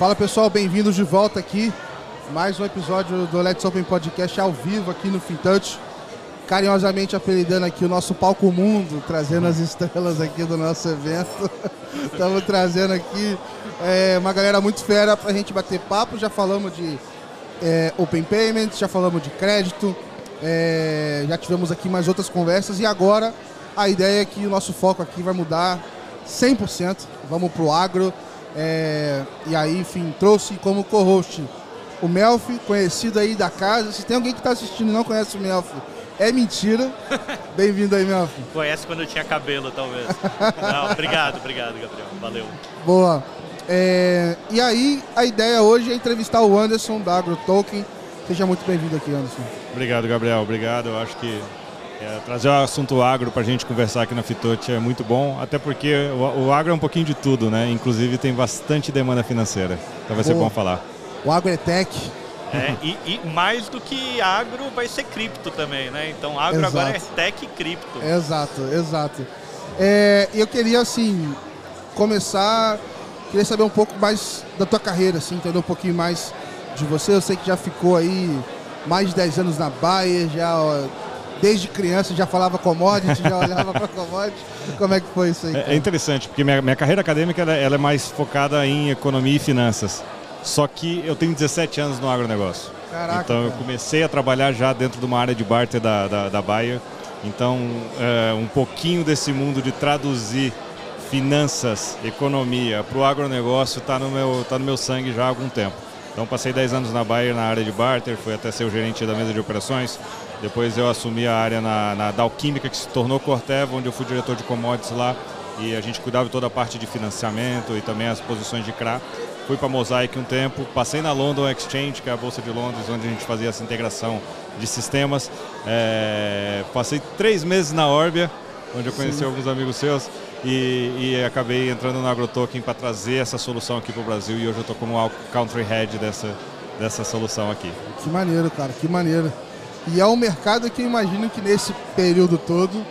Fala pessoal, bem-vindos de volta aqui. Mais um episódio do Let's Open Podcast ao vivo aqui no FinTouch. Carinhosamente apelidando aqui o nosso palco mundo, trazendo as estrelas aqui do nosso evento. Estamos trazendo aqui é, uma galera muito fera para a gente bater papo. Já falamos de é, Open Payments, já falamos de crédito, é, já tivemos aqui mais outras conversas e agora a ideia é que o nosso foco aqui vai mudar 100%. Vamos para o agro. É, e aí, enfim, trouxe como co-host o Melf, conhecido aí da casa. Se tem alguém que está assistindo e não conhece o Melf, é mentira. Bem-vindo aí, Melf. Conhece quando eu tinha cabelo, talvez. não, obrigado, obrigado, Gabriel. Valeu. Boa. É, e aí, a ideia hoje é entrevistar o Anderson da AgroToken. Seja muito bem-vindo aqui, Anderson. Obrigado, Gabriel. Obrigado. Eu acho que é, trazer o assunto agro para a gente conversar aqui na Fitote é muito bom, até porque o, o, agro é um pouquinho de tudo, né? Inclusive tem bastante demanda financeira. Então vai ser bom falar. O agro é tech. É, e, e, mais do que agro vai ser cripto também, né? Então agro exato. agora é tech e cripto. Exato, exato. É, eu queria assim começar, queria saber um pouco mais da tua carreira, assim, entender um pouquinho mais de você. Eu sei que já ficou aí mais de 10 anos na Bayer, já desde criança já falava commodity, já olhava para commodity. Como é que foi isso aí? É, é, interessante, porque minha, minha carreira acadêmica ela, ela, é mais focada em economia e finanças. Só que eu tenho 17 anos no agronegócio. Caraca, então eu comecei a trabalhar já dentro de uma área de barter da, da, da Bayer. Então, é, um pouquinho desse mundo de traduzir finanças, economia para o agronegócio está no, meu, tá no meu sangue já há algum tempo. Então passei 10 anos na Bayer na área de barter, fui até ser o gerente da mesa de operações, depois eu assumi a área na, na Dalquímica, que se tornou Corteva, onde eu fui diretor de commodities lá. E a gente cuidava de toda a parte de financiamento e também as posições de CRA. Fui para Mosaic um tempo, passei na London Exchange, que é a Bolsa de Londres, onde a gente fazia essa integração de sistemas. É, passei três meses na Orbia, onde eu conheci Sim. alguns amigos seus. E, e, acabei entrando na AgroToken para trazer essa solução aqui para o Brasil e hoje eu estou como country head dessa, dessa solução aqui. Que maneiro, cara, que maneiro. E é um mercado que eu imagino que nesse período todo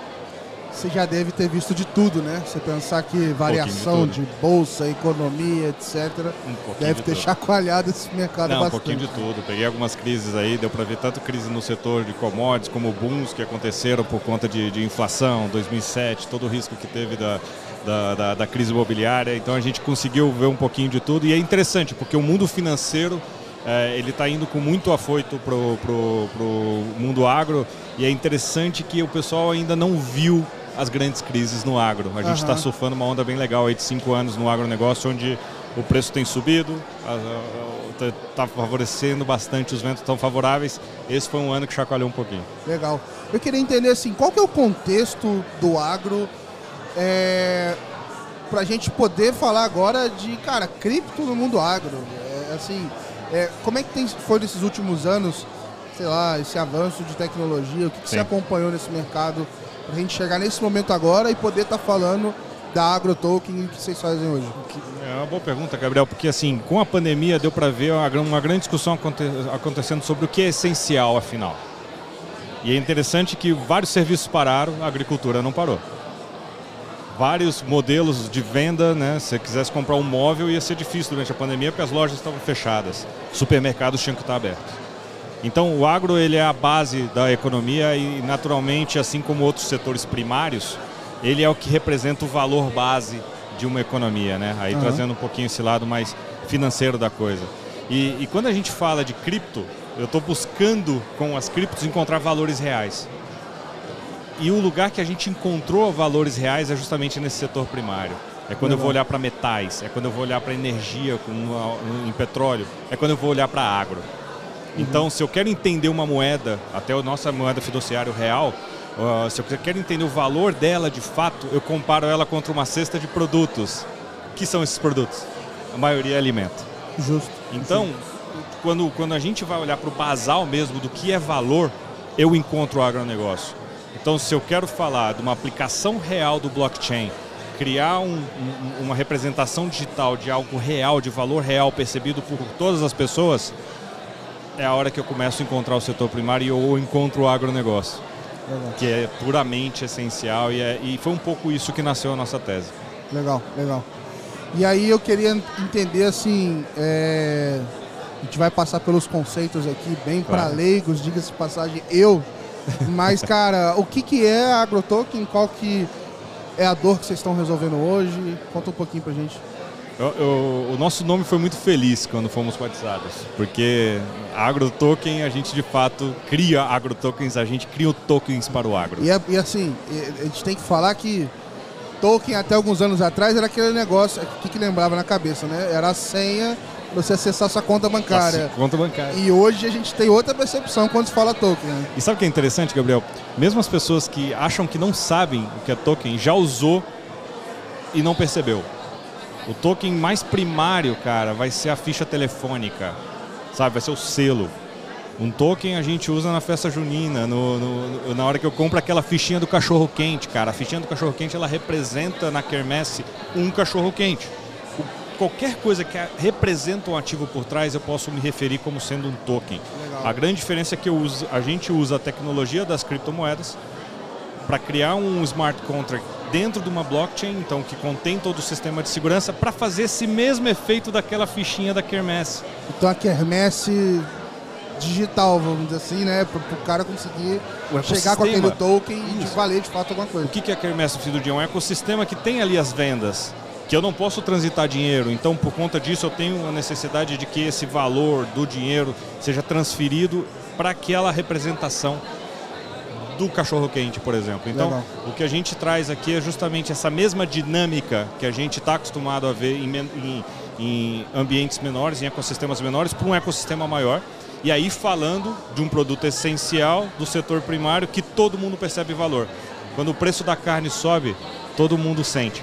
você já deve ter visto de tudo, né? Você pensar que variação um de, de, bolsa, economia, etc. Um deve ter tudo. chacoalhado esse mercado Não, bastante. um pouquinho de tudo. Peguei algumas crises aí, deu para ver tanto crise no setor de commodities como booms que aconteceram por conta de, de inflação, 2007, todo o risco que teve da, da, da, da crise imobiliária. Então a gente conseguiu ver um pouquinho de tudo e é interessante porque o mundo financeiro é, ele está indo com muito afoito para o mundo agro e é interessante que o pessoal ainda não viu as grandes crises no agro. A gente está uhum. surfando uma onda bem legal aí de cinco anos no agronegócio, onde o preço tem subido, está favorecendo bastante, os ventos estão favoráveis. Esse foi um ano que chacoalhou um pouquinho. Legal. Eu queria entender assim, qual que é o contexto do agro é, para a gente poder falar agora de, cara, cripto no mundo agro. É, assim, é, como é que tem, foi nesses últimos anos, sei lá, esse avanço de tecnologia? O que, que você acompanhou nesse mercado para a gente chegar nesse momento agora e poder estar tá falando da AgroToken que vocês fazem hoje? É uma boa pergunta, Gabriel, porque assim, com a pandemia deu para ver uma grande discussão acontecendo sobre o que é essencial, afinal. E é interessante que vários serviços pararam, a agricultura não parou vários modelos de venda, né? Se você quisesse comprar um móvel ia ser difícil durante a pandemia porque as lojas estavam fechadas, supermercados tinham que estar abertos. Então o agro ele é a base da economia e naturalmente, assim como outros setores primários, ele é o que representa o valor base de uma economia, né? Aí uhum. trazendo um pouquinho esse lado mais financeiro da coisa. E, e quando a gente fala de cripto, eu estou buscando com as criptos encontrar valores reais. E o lugar que a gente encontrou valores reais é justamente nesse setor primário. É quando Legal. eu vou olhar para metais, é quando eu vou olhar para energia com, em petróleo, é quando eu vou olhar para agro. Uhum. Então, se eu quero entender uma moeda, até a nossa moeda fiduciária real, uh, se eu quero entender o valor dela de fato, eu comparo ela contra uma cesta de produtos. que são esses produtos? A maioria é alimento. Justo. Então, quando, quando a gente vai olhar para o basal mesmo do que é valor, eu encontro o agronegócio. Então, se eu quero falar de uma aplicação real do blockchain, criar um, um, uma representação digital de algo real, de valor real percebido por todas as pessoas, é a hora que eu começo a encontrar o setor primário ou encontro o agronegócio, legal. que é puramente essencial e, é, e foi um pouco isso que nasceu a nossa tese. Legal, legal. E aí eu queria entender assim, é... a gente vai passar pelos conceitos aqui bem claro. para leigos, diga-se passagem, eu. Mas cara, o que que é a AgroToken? Qual que é a dor que vocês estão resolvendo hoje? Conta um pouquinho pra gente. Eu, eu, o nosso nome foi muito feliz quando fomos batizados, porque a AgroToken, a gente de fato cria AgroTokens, a gente cria tokens para o agro. E, é, e assim, a gente tem que falar que token até alguns anos atrás era aquele negócio, o que, que lembrava na cabeça, né? Era a senha você acessar sua conta bancária. Nossa, conta bancária. E hoje a gente tem outra percepção quando se fala token. Né? E sabe o que é interessante, Gabriel? Mesmo as pessoas que acham que não sabem o que é token, já usou e não percebeu. O token mais primário, cara, vai ser a ficha telefônica, sabe? Vai ser o selo. Um token a gente usa na festa junina, no, no, na hora que eu compro aquela fichinha do cachorro quente, cara. A fichinha do cachorro quente ela representa na quermesse um cachorro quente. Qualquer coisa que representa um ativo por trás, eu posso me referir como sendo um token. Legal. A grande diferença é que uso, a gente usa a tecnologia das criptomoedas para criar um smart contract dentro de uma blockchain, então que contém todo o sistema de segurança, para fazer esse mesmo efeito daquela fichinha da Kermesse. Então a Kermesse digital, vamos dizer assim, né? Para o cara conseguir chegar com aquele token Isso. e valer de fato alguma coisa. O que é a fim do dia? Um ecossistema que tem ali as vendas, que eu não posso transitar dinheiro, então por conta disso eu tenho a necessidade de que esse valor do dinheiro seja transferido para aquela representação do cachorro quente, por exemplo. Então, Legal. o que a gente traz aqui é justamente essa mesma dinâmica que a gente está acostumado a ver em, em, em ambientes menores, em ecossistemas menores, para um ecossistema maior. E aí falando de um produto essencial do setor primário que todo mundo percebe valor. Quando o preço da carne sobe, todo mundo sente.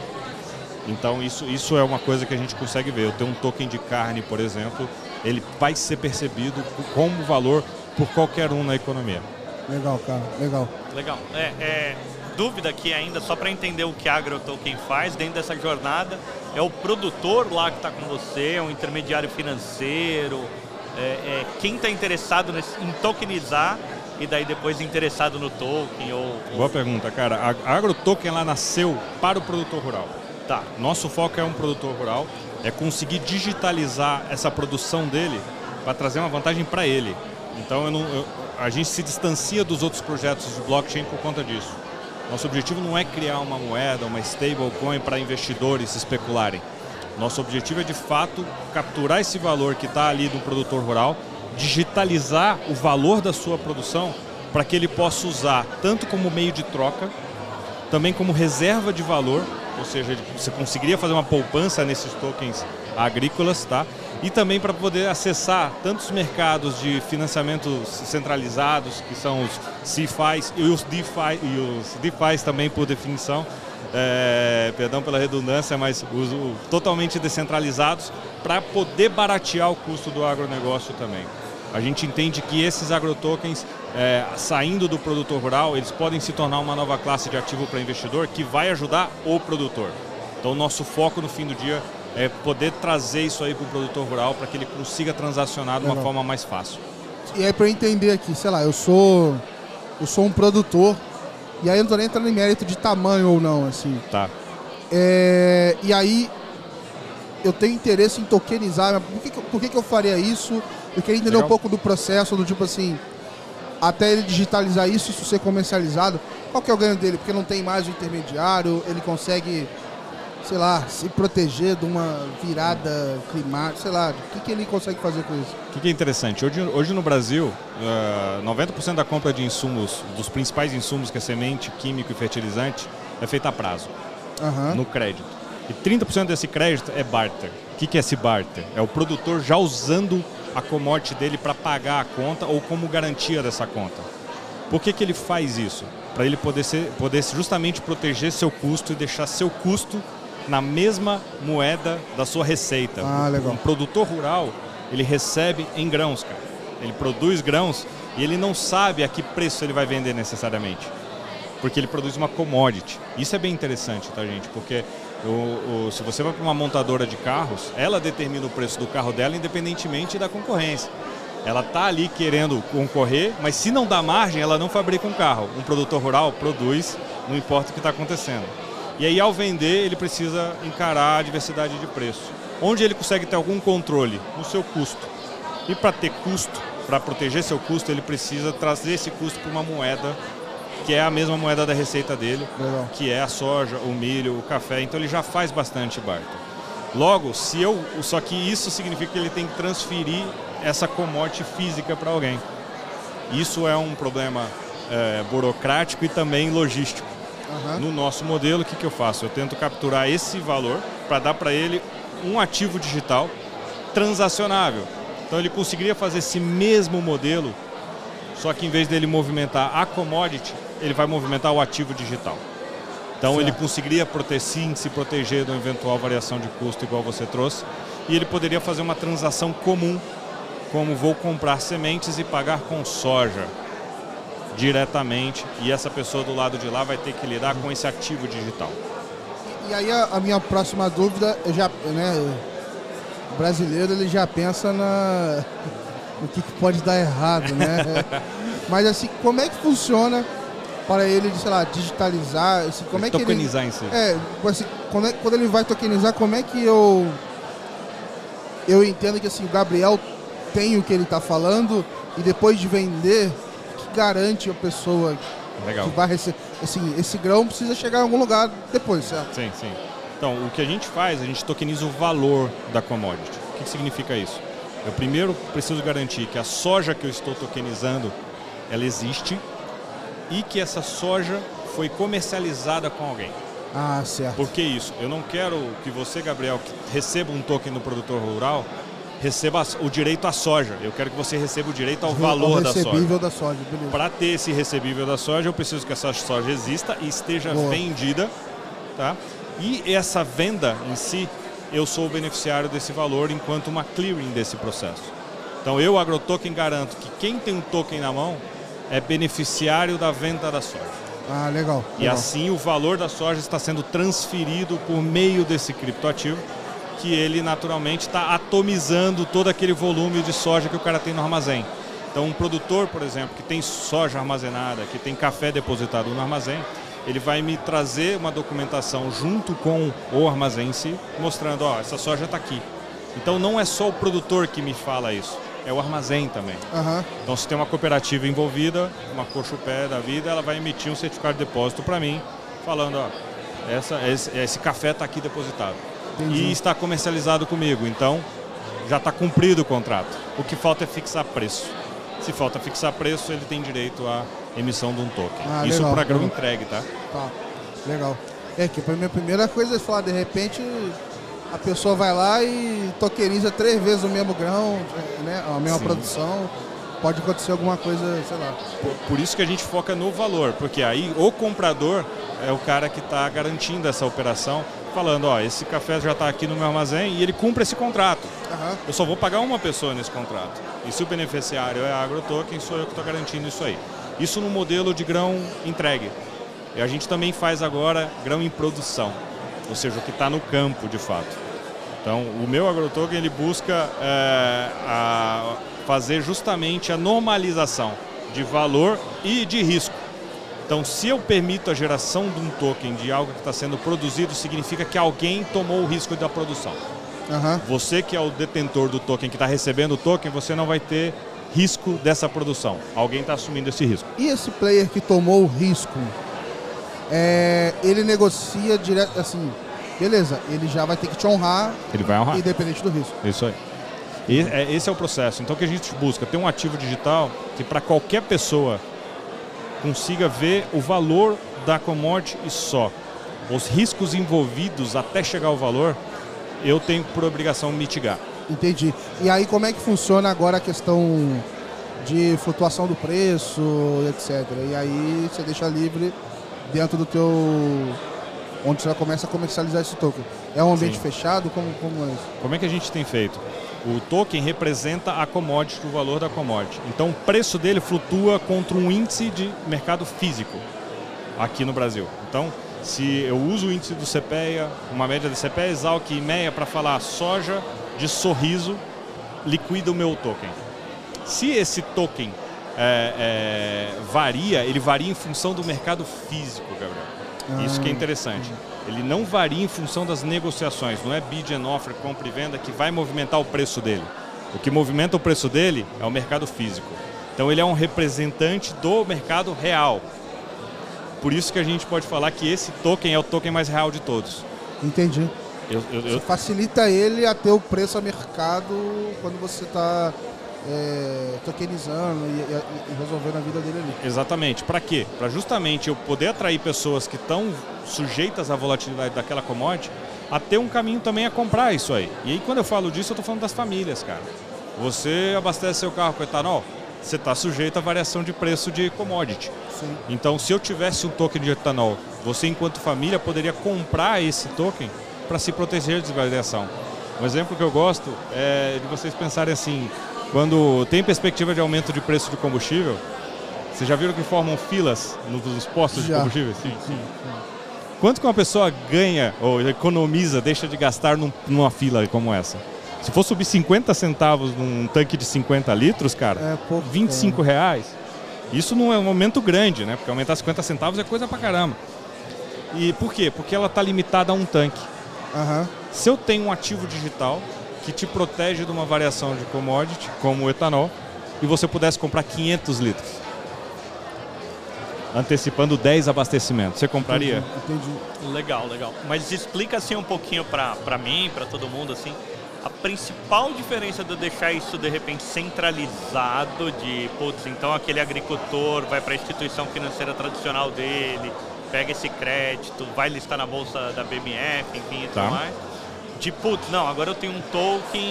Então isso, isso é uma coisa que a gente consegue ver. Eu tenho um token de carne, por exemplo, ele vai ser percebido como valor por qualquer um na economia. Legal, cara, legal. Legal. É, é dúvida aqui ainda, só para entender o que a AgroToken faz dentro dessa jornada, é o produtor lá que está com você, é um intermediário financeiro, é, é quem está interessado nesse, em tokenizar e daí depois interessado no token ou... Boa pergunta, cara. A AgroToken ela nasceu para o produtor rural. Tá. Nosso foco é um produtor rural, é conseguir digitalizar essa produção dele para trazer uma vantagem para ele. Então eu não, eu, a gente se distancia dos outros projetos de blockchain por conta disso. Nosso objetivo não é criar uma moeda, uma stablecoin para investidores especularem. Nosso objetivo é de fato capturar esse valor que está ali do produtor rural, digitalizar o valor da sua produção para que ele possa usar tanto como meio de troca, também como reserva de valor, ou seja, você conseguiria fazer uma poupança nesses tokens agrícolas, tá? e também para poder acessar tantos mercados de financiamento centralizados, que são os CFIs e os DeFi, e os DeFis também por definição, é, perdão pela redundância, mas os, totalmente descentralizados, para poder baratear o custo do agronegócio também. A gente entende que esses agrotokens, é, saindo do produtor rural, eles podem se tornar uma nova classe de ativo para investidor que vai ajudar o produtor. Então, nosso foco no fim do dia é poder trazer isso aí para o produtor rural para que ele consiga transacionar de uma forma mais fácil. E aí para eu entender aqui, sei lá, eu sou eu sou um produtor e aí eu não tô nem entrando em mérito de tamanho ou não, assim. Tá. É, e aí eu tenho interesse em tokenizar, por que, por que, que eu faria isso? Eu queria entender Legal. um pouco do processo, do tipo assim, até ele digitalizar isso, isso ser comercializado, qual que é o ganho dele? Porque não tem mais o intermediário, ele consegue sei lá, se proteger de uma virada climática, sei lá, o que, que ele consegue fazer com isso? O que, que é interessante? Hoje, hoje no Brasil, uh, eh, 90% da compra de insumos, dos principais insumos, que é semente, químico e fertilizante, é feita a prazo, uhum. no crédito. E 30% desse crédito é barter. O que, que é esse barter? É o produtor já usando a commodity dele para pagar a conta ou como garantia dessa conta. Por que, que ele faz isso? Para ele poder, ser, poder justamente proteger seu custo e deixar seu custo na mesma moeda da sua receita. Ah, legal. Um produtor rural, ele recebe em grãos, cara. Ele produz grãos e ele não sabe a que preço ele vai vender necessariamente. Porque ele produz uma commodity. Isso é bem interessante, tá, gente? Porque o, o, se você vai para uma montadora de carros, ela determina o preço do carro dela independentemente da concorrência. Ela está ali querendo concorrer, mas se não dá margem, ela não fabrica um carro. Um produtor rural produz, não importa o que está acontecendo. E aí, ao vender, ele precisa encarar a diversidade de preço. Onde ele consegue ter algum controle? No seu custo. E para ter custo, para proteger seu custo, ele precisa trazer esse custo para uma moeda que é a mesma moeda da receita dele, Legal. que é a soja, o milho, o café. Então ele já faz bastante barter. Logo, se eu, só que isso significa que ele tem que transferir essa commodity física para alguém. Isso é um problema é, burocrático e também logístico. Aham. No nosso modelo, o que, que eu faço? Eu tento capturar esse valor para dar para ele um ativo digital transacionável. Então ele conseguiria fazer esse mesmo modelo, só que em vez dele movimentar a commodity, ele vai movimentar o ativo digital. Então Certo. ele conseguiria prote- sim se proteger de uma eventual variação de custo igual você trouxe, e ele poderia fazer uma transação comum, como vou comprar sementes e pagar com soja diretamente, e essa pessoa do lado de lá vai ter que lidar com esse ativo digital. E aí a, a minha próxima dúvida, já, né, o brasileiro ele já pensa na no que, que pode dar errado, né? Mas assim, como é que funciona para ele, sei lá, digitalizar, assim, como é que ele Tokenizar em si. É, assim, quando, é- quando ele vai tokenizar, como é que eu eu entendo que assim, o Gabriel tem o que ele está falando e depois de vender, que garante a pessoa Legal. que vai receber, assim, esse grão precisa chegar em algum lugar depois, certo? Sim, sim. Então, o que a gente faz, a gente tokeniza o valor da commodity. O que, que significa isso? Eu primeiro preciso garantir que a soja que eu estou tokenizando, ela existe e que essa soja foi comercializada com alguém. Ah, certo. Por que isso? Eu não quero que você, Gabriel, que receba um token do produtor rural, receba o direito à soja. Eu quero que você receba o direito ao valor da soja. recebível da soja, beleza. Para ter esse recebível da soja, eu preciso que essa soja exista e esteja Boa. vendida, tá? E essa venda em si, eu sou o beneficiário desse valor enquanto uma clearing desse processo. Então eu, AgroToken, garanto que quem tem um token na mão é beneficiário da venda da soja. Ah, legal. E legal. assim o valor da soja está sendo transferido por meio desse criptoativo, que ele naturalmente está atomizando todo aquele volume de soja que o cara tem no armazém. Então um produtor, por exemplo, que tem soja armazenada, que tem café depositado no armazém, ele vai me trazer uma documentação junto com o armazém em si, mostrando, ó, essa soja está aqui. Então não é só o produtor que me fala isso, é o armazém também. Aham. Então, se tem uma cooperativa envolvida, uma coxa-pé da vida, ela vai emitir um certificado de depósito para mim, falando, ó, essa, esse, esse café está aqui depositado. Entendi. E está comercializado comigo, então já está cumprido o contrato. O que falta é fixar preço. Se falta fixar preço, ele tem direito à emissão de um token. Ah, Isso legal, para grão legal. entregue, tá? Tá. Legal. É que a minha primeira coisa é falar, de repente a pessoa vai lá e tokeniza três vezes o mesmo grão, né? A mesma Sim. produção. Pode acontecer alguma coisa, sei lá. Por, por isso que a gente foca no valor, porque aí o comprador é o cara que está garantindo essa operação, falando, ó, esse café já está aqui no meu armazém e ele cumpre esse contrato. Aham. Eu só vou pagar uma pessoa nesse contrato. E se o beneficiário é a AgroToken, sou eu que estou garantindo isso aí. Isso no modelo de grão entregue. E a gente também faz agora grão em produção, ou seja, o que está no campo de fato. Então, o meu AgroToken ele busca é, a- fazer justamente a normalização de valor e de risco. Então, se eu permito a geração de um token de algo que está sendo produzido, significa que alguém tomou o risco da produção. Aham. Você que é o detentor do token, que está recebendo o token, você não vai ter risco dessa produção. Alguém está assumindo esse risco. E esse player que tomou o risco, é, ele negocia direto, assim, beleza, ele já vai ter que te honrar, Ele vai honrar. independente do risco. Isso aí. E- é- Esse é o processo. Então, o que a gente busca? Ter um ativo digital que, para qualquer pessoa, consiga ver o valor da commodity e só. Os riscos envolvidos até chegar ao valor, eu tenho por obrigação mitigar. Entendi. E aí como é que funciona agora a questão de flutuação do preço, etc. E aí você deixa livre dentro do teu. onde você começa a comercializar esse token. É um ambiente Sim. fechado? Como, como é isso? Como é que a gente tem feito? O token representa a commodity, o valor da commodity. Então, o preço dele flutua contra um índice de mercado físico aqui no Brasil. Então, se eu uso o índice do CPEA, uma média do CPEA, Exalc e MEA para falar soja de sorriso, liquida o meu token. Se esse token é, é, varia, ele varia em função do mercado físico, Gabriel. Isso que é interessante. Ele não varia em função das negociações, não é bid and offer, compra e venda, que vai movimentar o preço dele. O que movimenta o preço dele é o mercado físico. Então ele é um representante do mercado real. Por isso que a gente pode falar que esse token é o token mais real de todos. Entendi. Eu, eu, eu... Facilita ele a ter o preço a mercado quando você está é, tokenizando e, e, e, resolvendo a vida dele ali. Exatamente. Para quê? Para justamente eu poder atrair pessoas que estão sujeitas à volatilidade daquela commodity a ter um caminho também a comprar isso aí. E aí quando eu falo disso, eu estou falando das famílias, cara. Você abastece seu carro com etanol, você está sujeito à variação de preço de commodity. Sim. Então, se eu tivesse um token de etanol, você, enquanto família, poderia comprar esse token para se proteger de desvalidação. Um exemplo que eu gosto é de vocês pensarem assim: quando tem perspectiva de aumento de preço de combustível, vocês já viram que formam filas nos postos já. de combustível? Sim, sim. Quanto que uma pessoa ganha ou economiza, deixa de gastar num, numa fila como essa? Se for subir 50 centavos num tanque de 50 litros, cara, é, pouco, 25 é. reais. Isso não é um aumento grande, né? Porque aumentar 50 centavos é coisa pra caramba. E por quê? Porque ela está limitada a um tanque. Uhum. Se eu tenho um ativo digital que te protege de uma variação de commodity, como o etanol, e você pudesse comprar 500 litros, antecipando 10 abastecimentos, você compraria? Entendi. entendi. Legal, legal. Mas explica assim um pouquinho para mim, para todo mundo assim, a principal diferença de eu deixar isso de repente centralizado de, putz, então aquele agricultor vai para a instituição financeira tradicional dele, pega esse crédito, vai listar na bolsa da BMF, enfim e Tá. tudo mais. De putz, não, agora eu tenho um token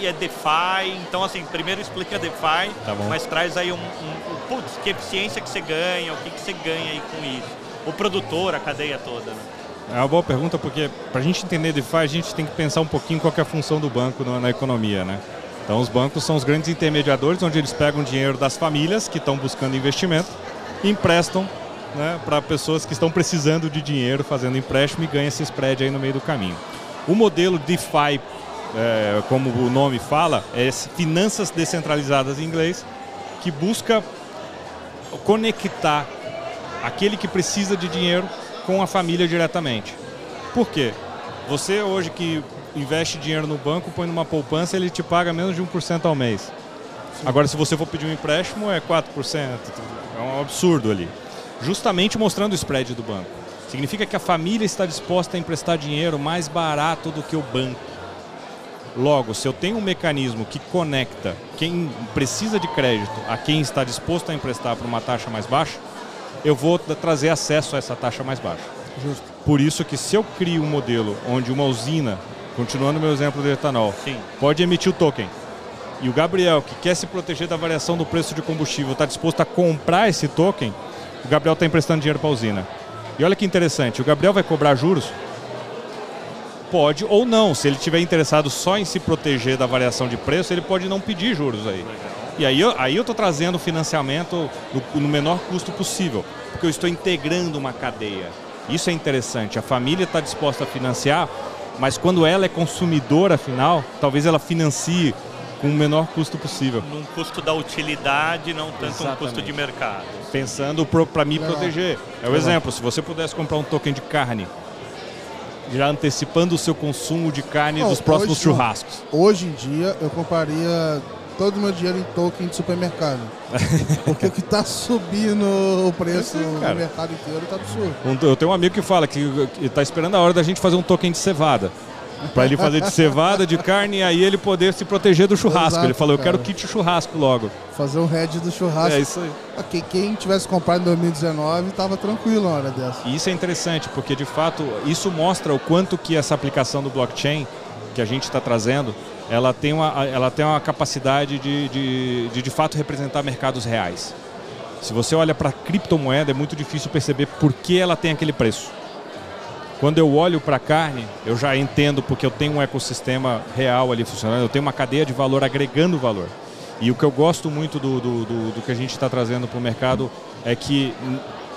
e é DeFi, então assim, primeiro explica DeFi, Tá mas traz aí um, um, um putz, que eficiência que você ganha, o que, que você ganha aí com isso. O produtor, a cadeia toda, né? É uma boa pergunta porque para a gente entender DeFi, a gente tem que pensar um pouquinho qual é a função do banco na, na economia, né? Então os bancos são os grandes intermediadores onde eles pegam dinheiro das famílias que estão buscando investimento e emprestam né, para pessoas que estão precisando de dinheiro fazendo empréstimo e ganha esse spread aí no meio do caminho. O modelo DeFi, é, como o nome fala, é finanças descentralizadas em inglês, que busca conectar aquele que precisa de dinheiro com a família diretamente. Por quê? Você hoje que investe dinheiro no banco, põe numa poupança, ele te paga menos de 1% ao mês. Agora, se você for pedir um empréstimo, é 4%. É um absurdo ali. Justamente mostrando o spread do banco. Significa que a família está disposta a emprestar dinheiro mais barato do que o banco. Logo, se eu tenho um mecanismo que conecta quem precisa de crédito a quem está disposto a emprestar por uma taxa mais baixa, eu vou trazer acesso a essa taxa mais baixa. Justo. Por isso que se eu crio um modelo onde uma usina, continuando meu exemplo do etanol, Sim. pode emitir o token, e o Gabriel, que quer se proteger da variação do preço de combustível, está disposto a comprar esse token, o Gabriel está emprestando dinheiro para a usina. E olha que interessante, o Gabriel vai cobrar juros? Pode ou não. Se ele estiver interessado só em se proteger da variação de preço, ele pode não pedir juros aí. E aí eu aí eu estou trazendo financiamento no, no menor custo possível, porque eu estou integrando uma cadeia. Isso é interessante. A família está disposta a financiar, mas quando ela é consumidora final, talvez ela financie com o menor custo possível, Num custo da utilidade, não tanto um custo Exatamente. de mercado. pensando para me Legal. proteger. É o Legal. exemplo, se você pudesse comprar um token de carne, já antecipando o seu consumo de carne Não, dos próximos hoje- churrascos. Hoje em dia eu compraria todo o meu dinheiro em token de supermercado. Porque o que tá subindo o preço É, no mercado inteiro tá absurdo. Um- Eu tenho um amigo que fala que está esperando a hora da gente fazer um token de cevada. Para ele fazer de cevada, de carne, e aí ele poder se proteger do churrasco. Exato, ele falou, eu quero kit churrasco logo. Fazer um head do churrasco. É isso aí. Ok, quem tivesse comprado em 2019 tava tranquilo na hora dessa. E isso é interessante, porque de fato isso mostra o quanto que essa aplicação do blockchain que a gente está trazendo, ela tem uma, ela tem uma capacidade de, de, de de fato representar mercados reais. Se você olha para a criptomoeda, é muito difícil perceber por que ela tem aquele preço. Quando eu olho para a carne, eu já entendo porque eu tenho um ecossistema real ali funcionando, eu tenho uma cadeia de valor agregando valor. E o que eu gosto muito do, do, do- do que a gente está trazendo para o mercado é que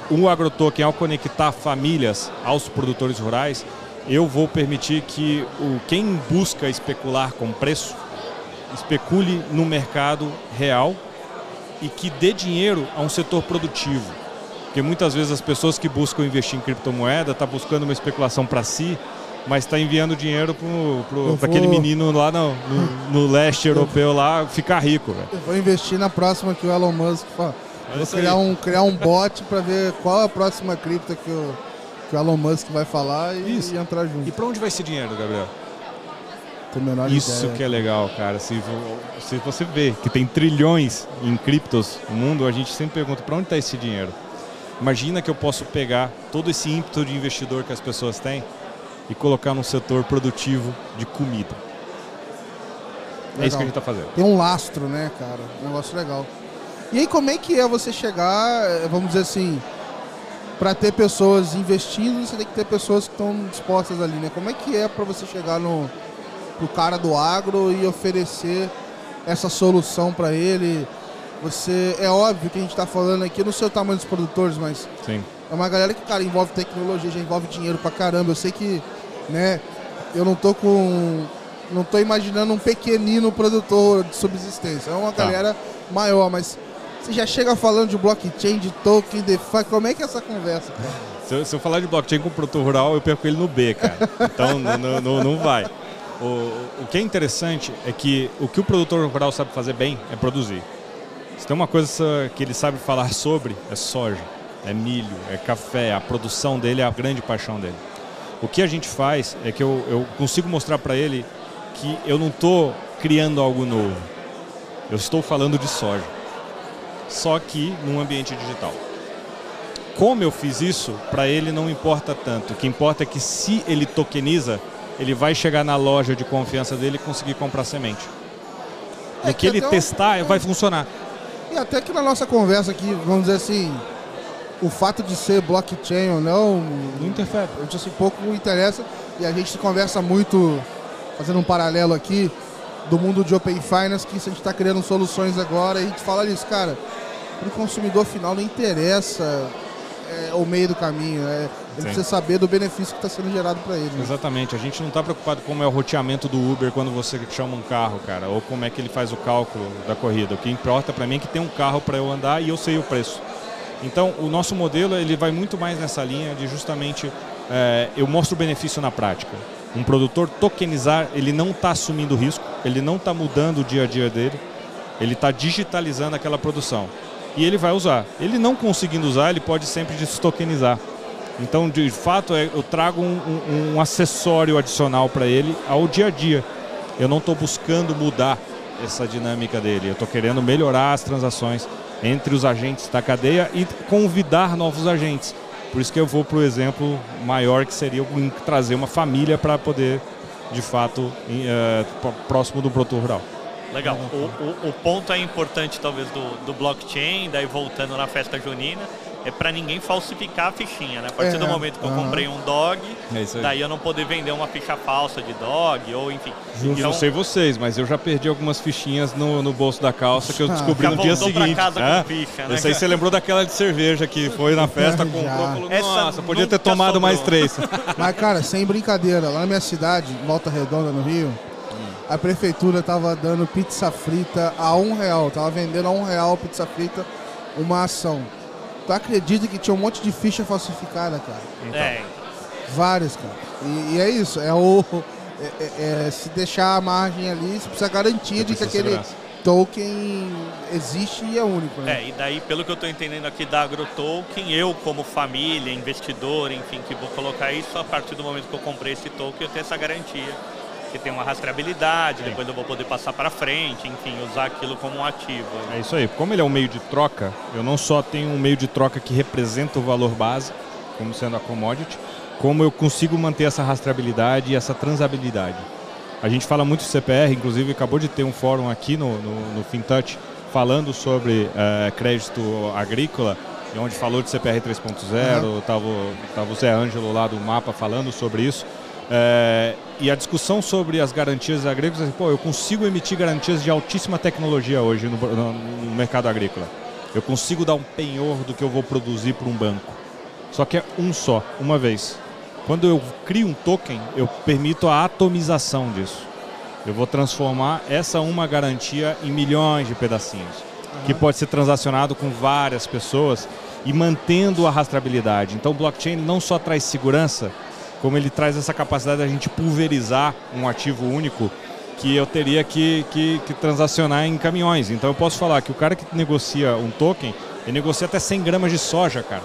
o agrotoken, ao conectar famílias aos produtores rurais, eu vou permitir que o, quem busca especular com preço, especule no mercado real e que dê dinheiro a um setor produtivo. Porque muitas vezes as pessoas que buscam investir em criptomoeda estão tá buscando uma especulação para si, mas está enviando dinheiro para aquele menino lá no, no, no leste europeu lá ficar rico. Véio. Eu vou investir na próxima que o Elon Musk fala. É vou criar um, criar um bot para ver qual é a próxima cripto que o, que o Elon Musk vai falar e, e entrar junto. E para onde vai esse dinheiro, Gabriel? Isso ideia. que é legal, cara. Se, se você vê que tem trilhões em criptos no mundo, a gente sempre pergunta para onde está esse dinheiro. Imagina que eu posso pegar todo esse ímpeto de investidor que as pessoas têm e colocar num setor produtivo de comida. Legal. É isso que a gente está fazendo. Tem um lastro, né, cara? Um negócio legal. E aí, como é que é você chegar, eh, vamos dizer assim, para ter pessoas investindo, você tem que ter pessoas que estão dispostas ali, né? Como é que é para você chegar no pro cara do agro e oferecer essa solução para ele? Você é óbvio que a gente está falando aqui no seu tamanho dos produtores, mas Sim. é uma galera que cara envolve tecnologia, já envolve dinheiro para caramba. Eu sei que, né? Eu não tô com não tô imaginando um pequenino produtor de subsistência. É uma tá. galera maior, mas você já chega falando de blockchain, de token, DeFi, como é que é essa conversa? Se eu, se eu falar de blockchain com o produtor rural, eu perco ele no B, cara. Então não, não, não vai. O, o que é interessante é que o que o produtor rural sabe fazer bem é produzir. Se tem uma coisa que ele sabe falar sobre, é soja, é milho, é café, a produção dele é a grande paixão dele. O que a gente faz é que eu, eu consigo mostrar para ele que eu não estou criando algo novo. Eu estou falando de soja. Só que num ambiente digital. Como eu fiz isso, para ele não importa tanto. O que importa é que se ele tokeniza, ele vai chegar na loja de confiança dele e conseguir comprar semente. É o que, que ele testar vai funcionar. E até que na nossa conversa aqui, vamos dizer assim, o fato de ser blockchain ou não, não interfere. A gente assim, pouco interessa e a gente conversa muito, fazendo um paralelo aqui, do mundo de Open Finance, que a gente está criando soluções agora e a gente fala isso, cara, para o consumidor final não interessa é, o meio do caminho. É, ele Sim. precisa saber do benefício que está sendo gerado para ele. Né? Exatamente. A gente não está preocupado como é o roteamento do Uber quando você chama um carro, cara, ou como é que ele faz o cálculo da corrida. O que importa para mim é que tem um carro para eu andar e eu sei o preço. Então, o nosso modelo ele vai muito mais nessa linha de justamente é, eu mostro o benefício na prática. Um produtor tokenizar, ele não está assumindo risco, ele não está mudando o dia a dia dele, ele está digitalizando aquela produção e ele vai usar. Ele não conseguindo usar, ele pode sempre destokenizar. Então, de fato, é, eu trago um, um, um acessório adicional para ele ao dia a dia. Eu não estou buscando mudar essa dinâmica dele. Eu estou querendo melhorar as transações entre os agentes da cadeia e convidar novos agentes. Por isso que eu vou para o exemplo maior, que seria trazer uma família para poder, de fato, uh, próximo do produtor rural. Legal. O, o, o, ponto é importante, talvez, do, do blockchain, daí voltando na festa junina, é para ninguém falsificar a fichinha, né? A partir é, do momento que eu comprei um dog, é daí eu não poder vender uma ficha falsa de dog, ou enfim. Então, não sei vocês, mas eu já perdi algumas fichinhas no, no bolso da calça que eu descobri no dia seguinte. Casa né? com ficha, né? Esse aí você lembrou daquela de cerveja que foi na festa, comprou, falou, nossa, podia ter tomado sobrou. mais três. Mas, cara, sem brincadeira, lá na minha cidade, Volta Redonda, no Rio, a prefeitura estava dando pizza frita a um real, tava vendendo a um real pizza frita, uma ação. Tu acredita que tinha um monte de ficha falsificada, cara? Então. É. Várias, cara. E, e é isso, é o. É, é, é, se deixar a margem ali, você precisa garantir de que aquele segurança. token existe e é único. Né? É, e daí, pelo que eu estou entendendo aqui da AgroToken, eu como família, investidor, enfim, que vou colocar isso, a partir do momento que eu comprei esse token, eu tenho essa garantia que tem uma rastreabilidade, Sim. depois eu vou poder passar para frente, enfim, usar aquilo como um ativo. É isso aí. Como ele é um meio de troca, eu não só tenho um meio de troca que representa o valor base, como sendo a commodity, como eu consigo manter essa rastreabilidade e essa transabilidade. A gente fala muito de CPR, inclusive acabou de ter um fórum aqui no, no, no FinTouch falando sobre uh, crédito agrícola, onde falou de CPR 3.0, estava uhum. o Zé Ângelo lá do mapa falando sobre isso. É, e a discussão sobre as garantias agrícolas, pô, eu consigo emitir garantias de altíssima tecnologia hoje no, no, no mercado agrícola. Eu consigo dar um penhor do que eu vou produzir para um banco. Só que é um só, uma vez. Quando eu crio um token, eu permito a atomização disso. Eu vou transformar essa uma garantia em milhões de pedacinhos, uhum. que pode ser transacionado com várias pessoas e mantendo a rastreabilidade. Então o blockchain não só traz segurança, como ele traz essa capacidade da gente pulverizar um ativo único que eu teria que, que, que, transacionar em caminhões. Então eu posso falar que o cara que negocia um token, ele negocia até 100 gramas de soja, cara.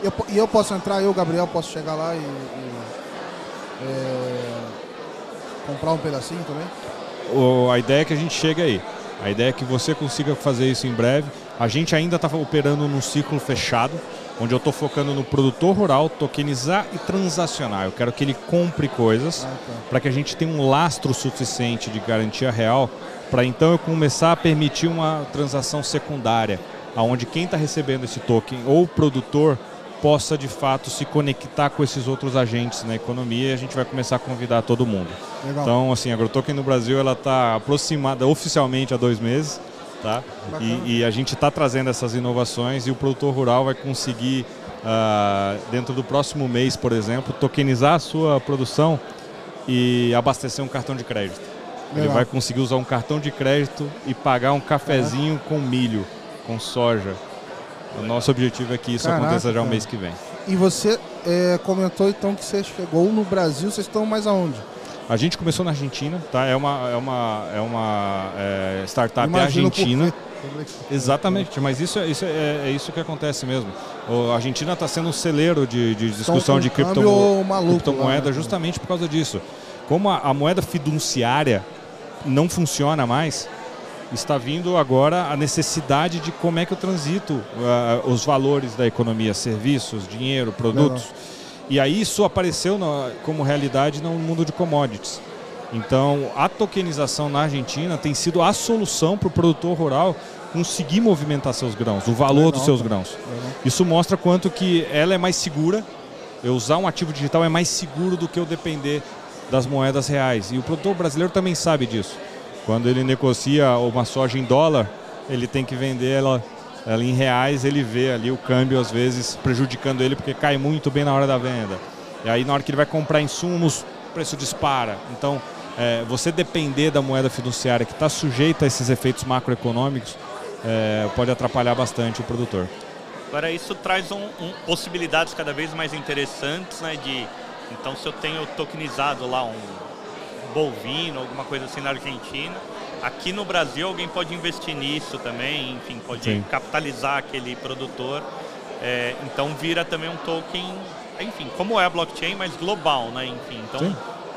Eu, e eu posso entrar, eu, Gabriel, posso chegar lá e, e é, comprar um pedacinho também? O, a ideia é que a gente chegue aí. A ideia é que você consiga fazer isso em breve. A gente ainda está operando num ciclo fechado, onde eu estou focando no produtor rural, tokenizar e transacionar. Eu quero que ele compre coisas ah, tá. para que a gente tenha um lastro suficiente de garantia real para então eu começar a permitir uma transação secundária, aonde quem está recebendo esse token ou o produtor possa de fato se conectar com esses outros agentes na economia e a gente vai começar a convidar todo mundo. Legal. Então, assim, a AgroToken no Brasil ela está aproximada oficialmente há dois meses. Tá? E, e a gente está trazendo essas inovações e o produtor rural vai conseguir, uh, dentro do próximo mês, por exemplo, tokenizar a sua produção e abastecer um cartão de crédito. Legal. Ele vai conseguir usar um cartão de crédito e pagar um cafezinho com milho, com soja. O nosso objetivo é que isso Caraca, aconteça já o mês que vem. E você é, comentou então que você chegou no Brasil, vocês estão mais aonde? A gente começou na Argentina, tá? É uma, é uma, é uma é, startup argentina. Exatamente, mas isso, é, isso é, é, isso que acontece mesmo. a Argentina está sendo um celeiro de, de discussão de criptomo criptomoeda lá, né? justamente por causa disso. Como a, a moeda fiduciária não funciona mais, está vindo agora a necessidade de como é que eu transito uh, os valores da economia, serviços, dinheiro, produtos. E aí isso apareceu como realidade no mundo de commodities. Então, a tokenização na Argentina tem sido a solução para o produtor rural conseguir movimentar seus grãos, o valor Legal, dos seus grãos. Legal. Isso mostra quanto que ela é mais segura, eu usar um ativo digital é mais seguro do que eu depender das moedas reais. E o produtor brasileiro também sabe disso. Quando ele negocia uma soja em dólar, ele tem que vender ela em reais, ele vê ali o câmbio às vezes prejudicando ele porque cai muito bem na hora da venda. E aí na hora que ele vai comprar insumos, o preço dispara. Então, é, você depender da moeda fiduciária que está sujeita a esses efeitos macroeconômicos é, pode atrapalhar bastante o produtor. Agora isso traz um, um, possibilidades cada vez mais interessantes, né? De então se eu tenho tokenizado lá um bovino, alguma coisa assim na Argentina, Aqui no Brasil alguém pode investir nisso também, enfim, pode Sim. capitalizar aquele produtor. É, então vira também um token, enfim, como é a blockchain, mas global, né? Enfim, então Sim.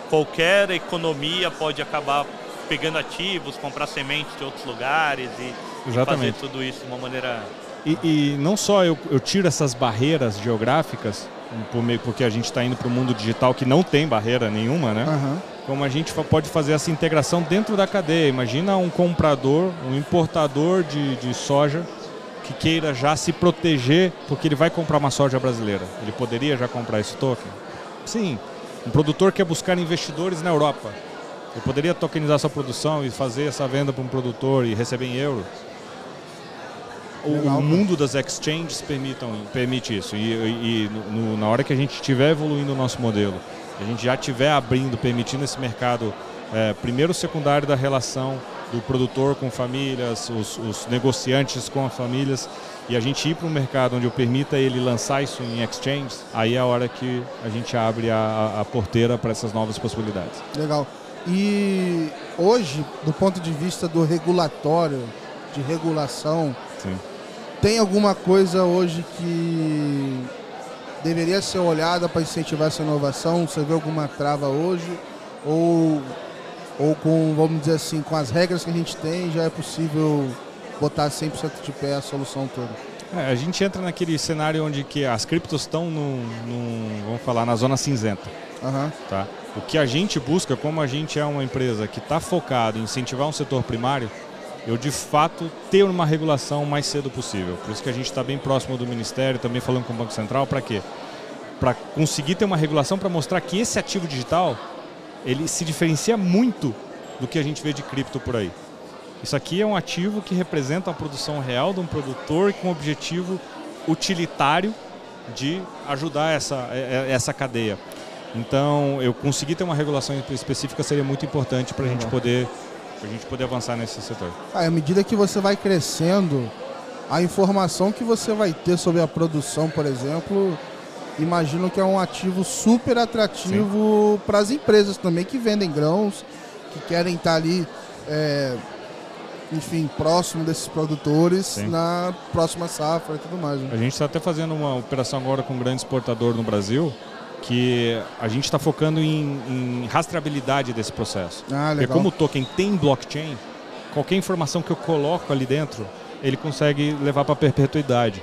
qualquer economia pode acabar pegando ativos, comprar sementes de outros lugares e, e fazer tudo isso de uma maneira. E, e não só eu, eu, tiro essas barreiras geográficas, porque a gente está indo para o mundo digital que não tem barreira nenhuma, né? Uhum como a gente pode fazer essa integração dentro da cadeia. Imagina um comprador, um importador de, de soja que queira já se proteger porque ele vai comprar uma soja brasileira. Ele poderia já comprar esse token? Sim. Um produtor quer buscar investidores na Europa. Ele poderia tokenizar sua produção e fazer essa venda para um produtor e receber em euro. O, mundo das exchanges permitam, permite isso. E, e, e no, na hora que a gente estiver evoluindo o nosso modelo a gente já estiver abrindo, permitindo esse mercado é, primeiro secundário da relação do produtor com famílias, os, os negociantes com as famílias, e a gente ir para um mercado onde eu permita ele lançar isso em exchange, aí é a hora que a gente abre a, a porteira para essas novas possibilidades. Legal. E hoje, do ponto de vista do regulatório, de regulação, Sim. tem alguma coisa hoje que deveria ser olhada para incentivar essa inovação? Você vê alguma trava hoje? Ou, ou com, vamos dizer assim, com as regras que a gente tem, já é possível botar 100% de pé a solução toda? É, a gente entra naquele cenário onde que as criptos estão no, vamos falar, na zona cinzenta. Uhum. Tá? O que a gente busca, como a gente é uma empresa que está focado em incentivar um setor primário, eu de fato ter uma regulação o mais cedo possível. Por isso que a gente está bem próximo do Ministério, também falando com o Banco Central, para quê? Para conseguir ter uma regulação para mostrar que esse ativo digital ele se diferencia muito do que a gente vê de cripto por aí. Isso aqui é um ativo que representa a produção real de um produtor com objetivo utilitário de ajudar essa, é, é, essa cadeia. Então, eu conseguir ter uma regulação específica seria muito importante para a gente poder para a gente poder avançar nesse setor. Ah, à medida que você vai crescendo, a informação que você vai ter sobre a produção, por exemplo, imagino que é um ativo super atrativo para as empresas também que vendem grãos, que querem estar ali, é, enfim, próximo desses produtores Sim. na próxima safra e tudo mais. né? A gente está até fazendo uma operação agora com um grande exportador no Brasil, que a gente está focando em, em rastreabilidade desse processo. Ah, Porque legal. como o token tem blockchain, qualquer informação que eu coloco ali dentro, ele consegue levar para perpetuidade.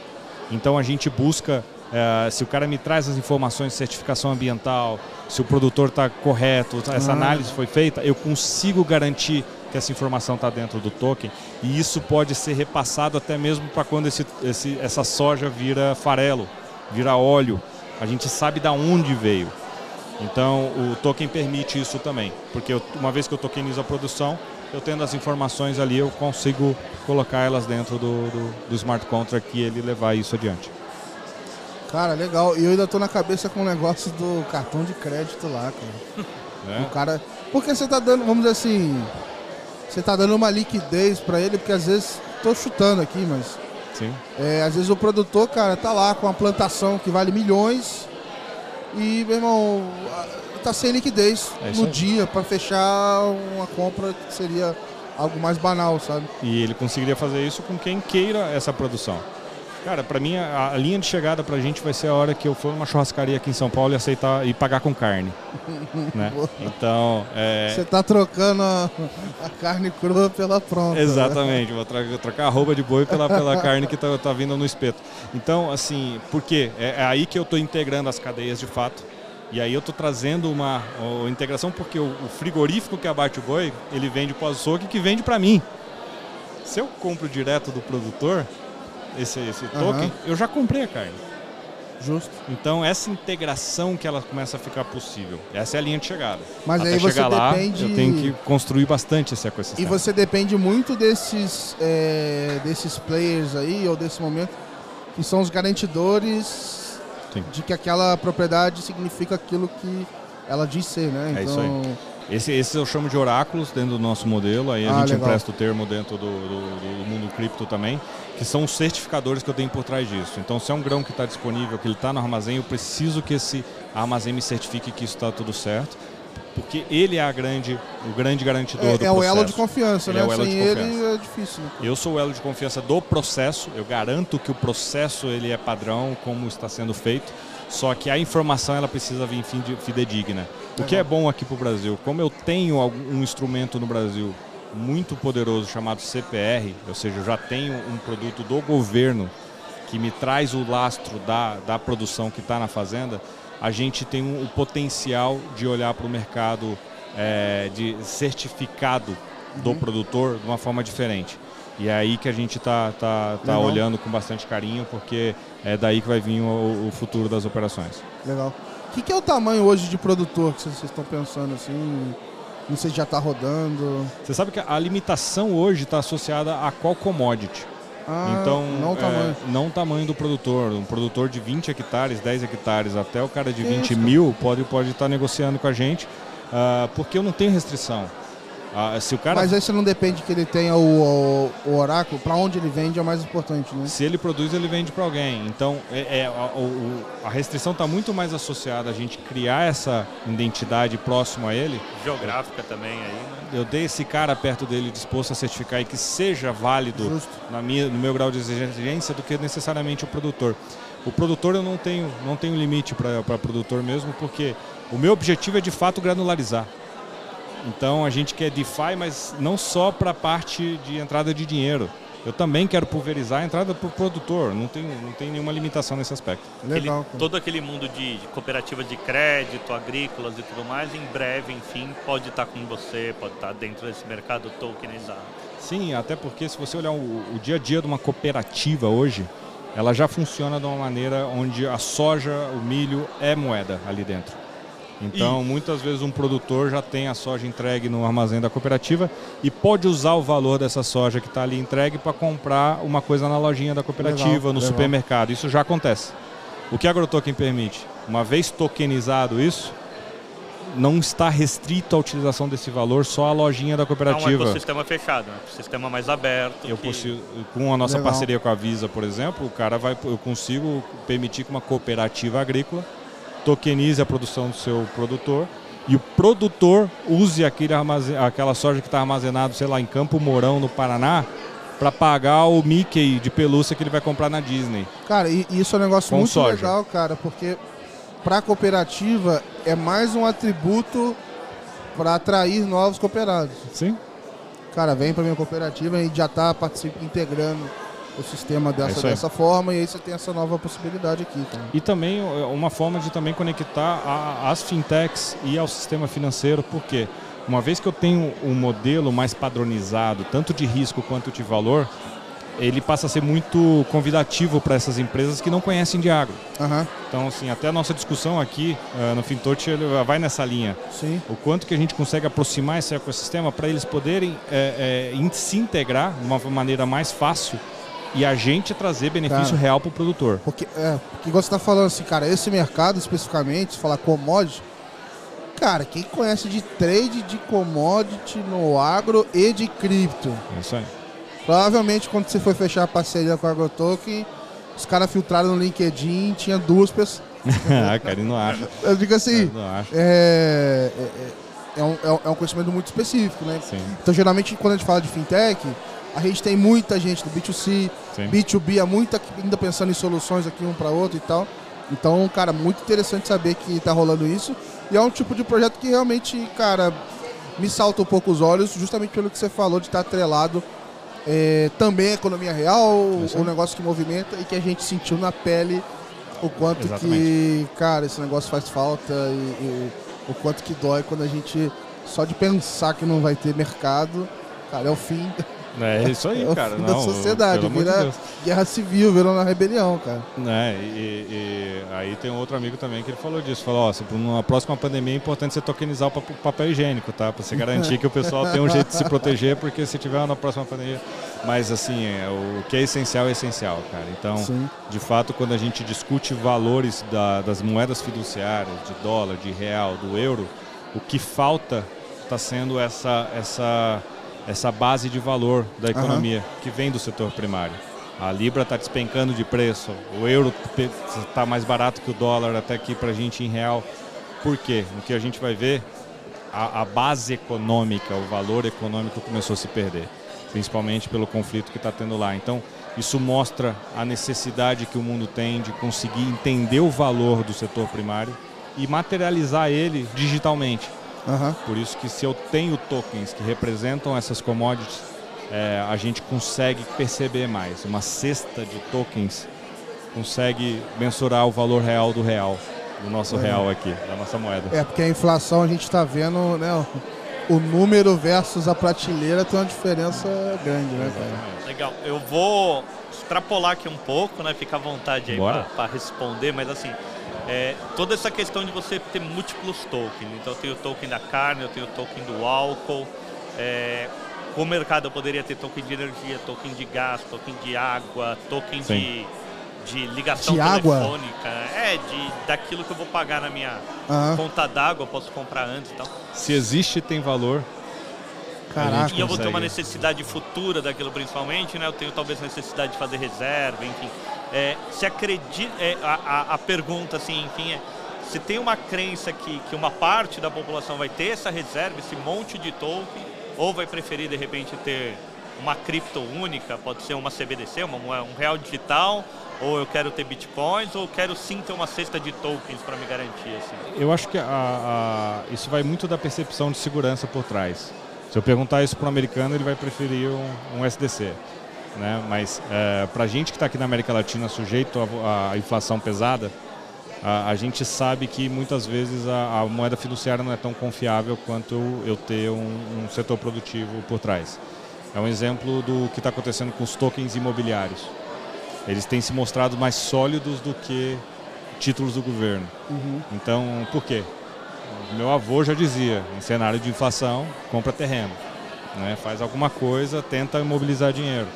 Então a gente busca, eh, se o cara me traz as informações de certificação ambiental, se o produtor está correto, essa Ah. análise foi feita, eu consigo garantir que essa informação está dentro do token e isso pode ser repassado até mesmo para quando esse, esse- essa soja vira farelo, vira óleo. A gente sabe da onde veio. Então o token permite isso também, porque eu- uma vez que eu tokenizo a produção, eu tendo as informações ali, eu consigo colocar elas dentro do, do, do smart contract e ele levar isso adiante. Cara, legal. E eu ainda tô na cabeça com o negócio do cartão de crédito lá, cara. né? O cara. Porque você tá dando, vamos dizer assim. Você tá dando uma liquidez pra ele, porque às vezes. Tô chutando aqui, mas. Sim. é, às vezes o produtor, cara, tá lá com uma plantação que vale milhões. E, meu irmão, tá sem liquidez É no dia pra fechar uma compra que seria algo mais banal, sabe? E ele conseguiria fazer isso com quem queira essa produção. Cara, pra mim a, a linha de chegada pra gente vai ser a hora que eu for numa churrascaria aqui em São Paulo e aceitar e pagar com carne. né? Então, é, Você tá trocando a, a carne crua pela pronta. né? Exatamente, vou tra- trocar a roupa de boi pela, pela carne que tá, tá vindo no espeto. Então, assim, por quê? É, é aí que eu estou integrando as cadeias de fato. E aí eu estou trazendo uma ó, integração porque o, o frigorífico que abate o boi, ele vende para o açougue que vende para mim. Se eu compro direto do produtor, esse, esse token, eu já comprei a carne. Justo. Então, essa integração que ela começa a ficar possível. Essa é a linha de chegada. Mas Até aí você chegar lá, depende- eu tenho que construir bastante esse E ecossistema. você depende muito desses, é, desses players aí, ou desse momento, que são os garantidores Sim. de que aquela propriedade significa aquilo que ela diz ser, né? É Então, isso aí. Esse, esse eu chamo de oráculos dentro do nosso modelo, aí a Ah, gente legal. empresta o termo dentro do, do- do mundo cripto também, que são os certificadores que eu tenho por trás disso. Então, se é um grão que está disponível, que ele está no armazém, eu preciso que esse armazém me certifique que isso está tudo certo, porque ele é a grande, o grande garantidor do é, é o processo. elo de confiança, Ele né? é o elo Sem de ele confiança. é difícil. Né? Eu sou o elo de confiança do processo, eu garanto que o processo ele é padrão, como está sendo feito, só que a informação ela precisa vir fide- fidedigna. O que é bom aqui para o Brasil, como eu tenho um instrumento no Brasil muito poderoso chamado CPR, ou seja, eu já tenho um produto do governo que me traz o lastro da, da produção que está na fazenda, a gente tem um- o potencial de olhar para o mercado é, de certificado do produtor de uma forma diferente. E é aí que a gente está tá, tá Legal. olhando com bastante carinho, porque é daí que vai vir o, o futuro das operações. Legal. O que, que é o tamanho hoje de produtor que vocês estão pensando assim? Não sei se já está rodando. Você sabe que a limitação hoje está associada a qual commodity. Ah, então, não o é, tamanho. não o tamanho do produtor. Um produtor de 20 hectares, 10 hectares, até o cara de Que 20 isso, mil pode estar pode estar negociando com a gente, ah, porque eu não tenho restrição. Ah, se o cara Mas aí você não depende que ele tenha o, o, o oráculo, para onde ele vende é o mais importante, né? Se ele produz, ele vende para alguém. Então, é, é, a, o- a restrição está muito mais associada a gente criar essa identidade próximo a ele. Geográfica também aí, né? Eu dei esse cara perto dele disposto a certificar e que seja válido Justo. na minha, no meu grau de exigência do que necessariamente o produtor. O produtor eu não tenho, não tenho limite para produtor mesmo, porque o meu objetivo é de fato granularizar. Então a gente quer DeFi, mas não só para a parte de entrada de dinheiro. Eu também quero pulverizar a entrada para o produtor. Não tem, não tem nenhuma limitação nesse aspecto. Legal. Aquele- todo aquele mundo de, de cooperativas de crédito, agrícolas e tudo mais, em breve, enfim, pode estar com você, pode estar dentro desse mercado tokenizado. Sim, até porque se você olhar o, o dia a dia de uma cooperativa hoje, ela já funciona de uma maneira onde a soja, o milho é moeda ali dentro. Então, muitas vezes um produtor já tem a soja entregue no armazém da cooperativa e pode usar o valor dessa soja que está ali entregue para comprar uma coisa na lojinha da cooperativa, Legal, no legal. supermercado. Isso já acontece. O que a AgroToken permite? Uma vez tokenizado isso, não está restrito à utilização desse valor só à lojinha da É um cooperativa. ecossistema fechado, né? um sistema mais aberto. Eu que- consigo, com a nossa Legal. parceria com a Visa, por exemplo, o cara vai, eu consigo permitir que uma cooperativa agrícola tokenize a produção do seu produtor e o produtor use aquele armazen- aquela soja que está armazenado, sei lá, em Campo Mourão, no Paraná, para pagar o Mickey de pelúcia que ele vai comprar na Disney. Cara, e isso é um negócio Com muito soja. legal, cara, porque para a cooperativa é mais um atributo para atrair novos cooperados. Sim. Cara, vem para minha cooperativa e já está integrando o sistema É dessa, aí. dessa forma e aí você tem essa nova possibilidade aqui. Cara. E também é, uma forma de também conectar a- as fintechs e ao sistema financeiro, porque uma vez que eu tenho um modelo mais padronizado, tanto de risco quanto de valor, ele passa a ser muito convidativo para essas empresas que não conhecem de agro. Aham, Então, assim, até a nossa discussão aqui eh, no Fintouch vai nessa linha. sim. O quanto que a gente consegue aproximar esse ecossistema para eles poderem eh, in- se integrar de uma maneira mais fácil e a gente trazer benefício Cara. real para o produtor. Porque, é, porque você tá falando assim, cara, esse mercado especificamente, se falar commodity, cara, quem conhece de trade de commodity no agro e de cripto? É isso aí. Provavelmente quando você foi fechar a parceria com a AgroToken, os caras filtraram no LinkedIn, tinha duas pessoas. ah, cara, não acha. Eu digo assim, acha. é, é, é, um, é um- é um conhecimento muito específico, né? Sim, Então geralmente quando a gente fala de fintech, a gente tem muita gente do B2C, sim. B2B, há muita ainda pensando em soluções aqui um para outro e tal. Então, cara, muito interessante saber que tá rolando isso. E é um tipo de projeto que realmente, cara, me salta um pouco os olhos, justamente pelo que você falou de estar atrelado é, também à economia real, aí. o negócio que movimenta e que a gente sentiu na pele o quanto que, Exatamente. cara, esse negócio faz falta e, e o quanto que dói quando a gente, só de pensar que não vai ter mercado, cara, é o fim É isso aí, É cara. não, da sociedade, de vira Deus. guerra civil, virou uma rebelião, cara. Né, e, e aí tem um outro amigo também que ele falou disso. Falou, ó, para uma próxima pandemia é importante você tokenizar o pap- papel higiênico, tá? Para você garantir que o pessoal tem um jeito de se proteger, porque se tiver uma próxima pandemia... Mas assim, é, o que é essencial é essencial, cara. Então, Sim. de fato, quando a gente discute valores da- das moedas fiduciárias, de dólar, de real, do euro, o que falta está sendo essa, essa, essa base de valor da economia que vem do setor primário. A libra está despencando de preço, o euro está mais barato que o dólar até aqui para a gente em real. Por quê? O que a gente vai ver, a, a base econômica, o valor econômico começou a se perder, principalmente pelo conflito que está tendo lá. Então, isso mostra a necessidade que o mundo tem de conseguir entender o valor do setor primário e materializar ele digitalmente. Aham. Por isso que se eu tenho tokens que representam essas commodities, é, a gente consegue perceber mais. Uma cesta de tokens consegue mensurar o valor real do real, do nosso É. real aqui, da nossa moeda. É, porque a inflação a gente está vendo, né? o- número versus a prateleira tem uma diferença grande, né, cara? Legal. Eu vou extrapolar aqui um pouco, né? Fica à vontade aí para responder, mas assim, é, toda essa questão de você ter múltiplos tokens. Então eu tenho o token da carne, eu tenho o token do álcool. É, o mercado eu poderia ter token de energia, token de gás, token de água, token Sim. de, de ligação De água? telefônica. É, de, daquilo que eu vou pagar na minha Aham. conta d'água, eu posso comprar antes e tal. Se existe, tem valor. Caraca. E eu vou ter uma necessidade futura daquilo principalmente, né? Eu tenho talvez necessidade de fazer reserva, enfim. É, se acredita, é, a, a- pergunta assim, enfim, é se tem uma crença que, que uma parte da população vai ter essa reserva, esse monte de token, ou vai preferir de repente ter uma cripto única, pode ser uma CBDC, uma, um real digital, ou eu quero ter bitcoins, ou quero sim ter uma cesta de tokens para me garantir. Assim. Eu acho que a- a- isso vai muito da percepção de segurança por trás. Se eu perguntar isso para um americano, ele vai preferir um, um SDC. Né? Mas para a gente que está aqui na América Latina sujeito à, à inflação pesada, a, a gente sabe que muitas vezes a, a moeda fiduciária não é tão confiável quanto eu, eu ter um, um setor produtivo por trás. É um exemplo do que está acontecendo com os tokens imobiliários. Eles têm se mostrado mais sólidos do que títulos do governo. Uhum. Então, por quê? Meu avô já dizia, em cenário de inflação, compra terreno. Né? Faz alguma coisa, tenta imobilizar dinheiro.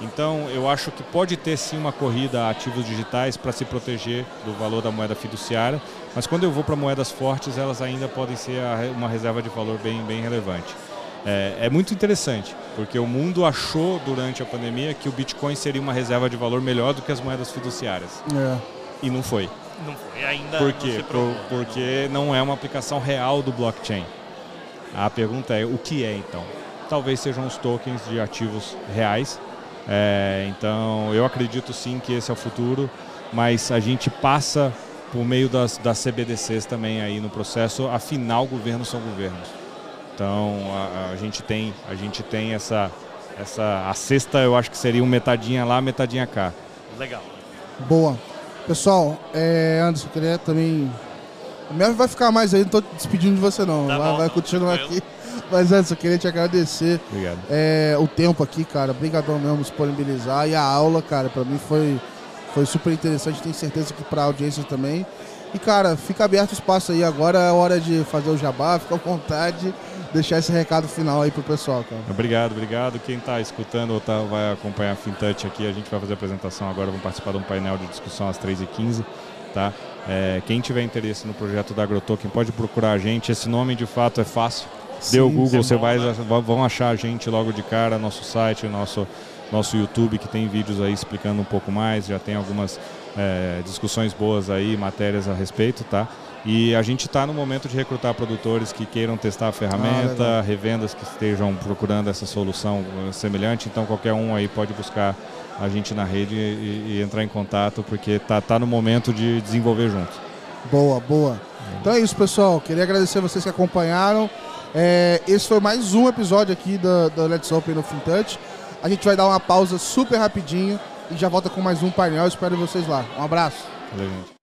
Então, eu acho que pode ter sim uma corrida a ativos digitais para se proteger do valor da moeda fiduciária, mas quando eu vou para moedas fortes, elas ainda podem ser uma reserva de valor bem, bem relevante. É, é, muito interessante, porque o mundo achou durante a pandemia que o Bitcoin seria uma reserva de valor melhor do que as moedas fiduciárias. É. E não foi. Não foi, ainda Por quê? Por, porque não é uma aplicação real do blockchain. A pergunta é, o que é então? Talvez sejam os tokens de ativos reais, é, então, eu acredito sim que esse é o futuro, mas a gente passa por meio das, das CBDCs também aí no processo. Afinal, governos são governos. Então, a, a, gente tem, a gente tem essa, essa, a sexta, eu acho que seria um metadinha lá, metadinha cá. Legal. Boa. Pessoal, é, Anderson, queria também. O Mel vai ficar mais aí, não estou despedindo de você não. Tá vai, bom, vai continuar tranquilo. aqui. Mas antes, eu queria te agradecer Obrigado. é, o tempo aqui, cara. Obrigadão mesmo disponibilizar. E a aula, cara, pra mim foi, foi super interessante. Tenho certeza que pra audiência também. E, cara, fica aberto o espaço aí. Agora é hora de fazer o jabá. Fica à vontade. Deixar esse recado final aí pro pessoal, cara. Obrigado, obrigado. Quem está escutando ou tá, vai acompanhar a FinTouch aqui, a gente vai fazer a apresentação agora, vamos participar de um painel de discussão às 3h15. Tá? É, quem tiver interesse no projeto da AgroToken pode procurar a gente. Esse nome de fato é fácil. Dê o Google, é você bom, vai, né? vão achar a gente logo de cara, nosso site, nosso, nosso YouTube, que tem vídeos aí explicando um pouco mais, já tem algumas é, discussões boas aí, matérias a respeito, tá? E a gente está no momento de recrutar produtores que queiram testar a ferramenta, legal. revendas que estejam procurando essa solução eh, semelhante, então qualquer um aí pode buscar a gente na rede e, e entrar em contato, porque tá, tá no momento de desenvolver junto. Boa, boa. Então é isso, pessoal. Queria agradecer vocês que acompanharam. É, esse foi mais um episódio aqui da, da Let's Open no FinTouch. A gente vai dar uma pausa super rapidinho e já volta com mais um painel. Espero vocês lá. Um abraço. Valeu, gente.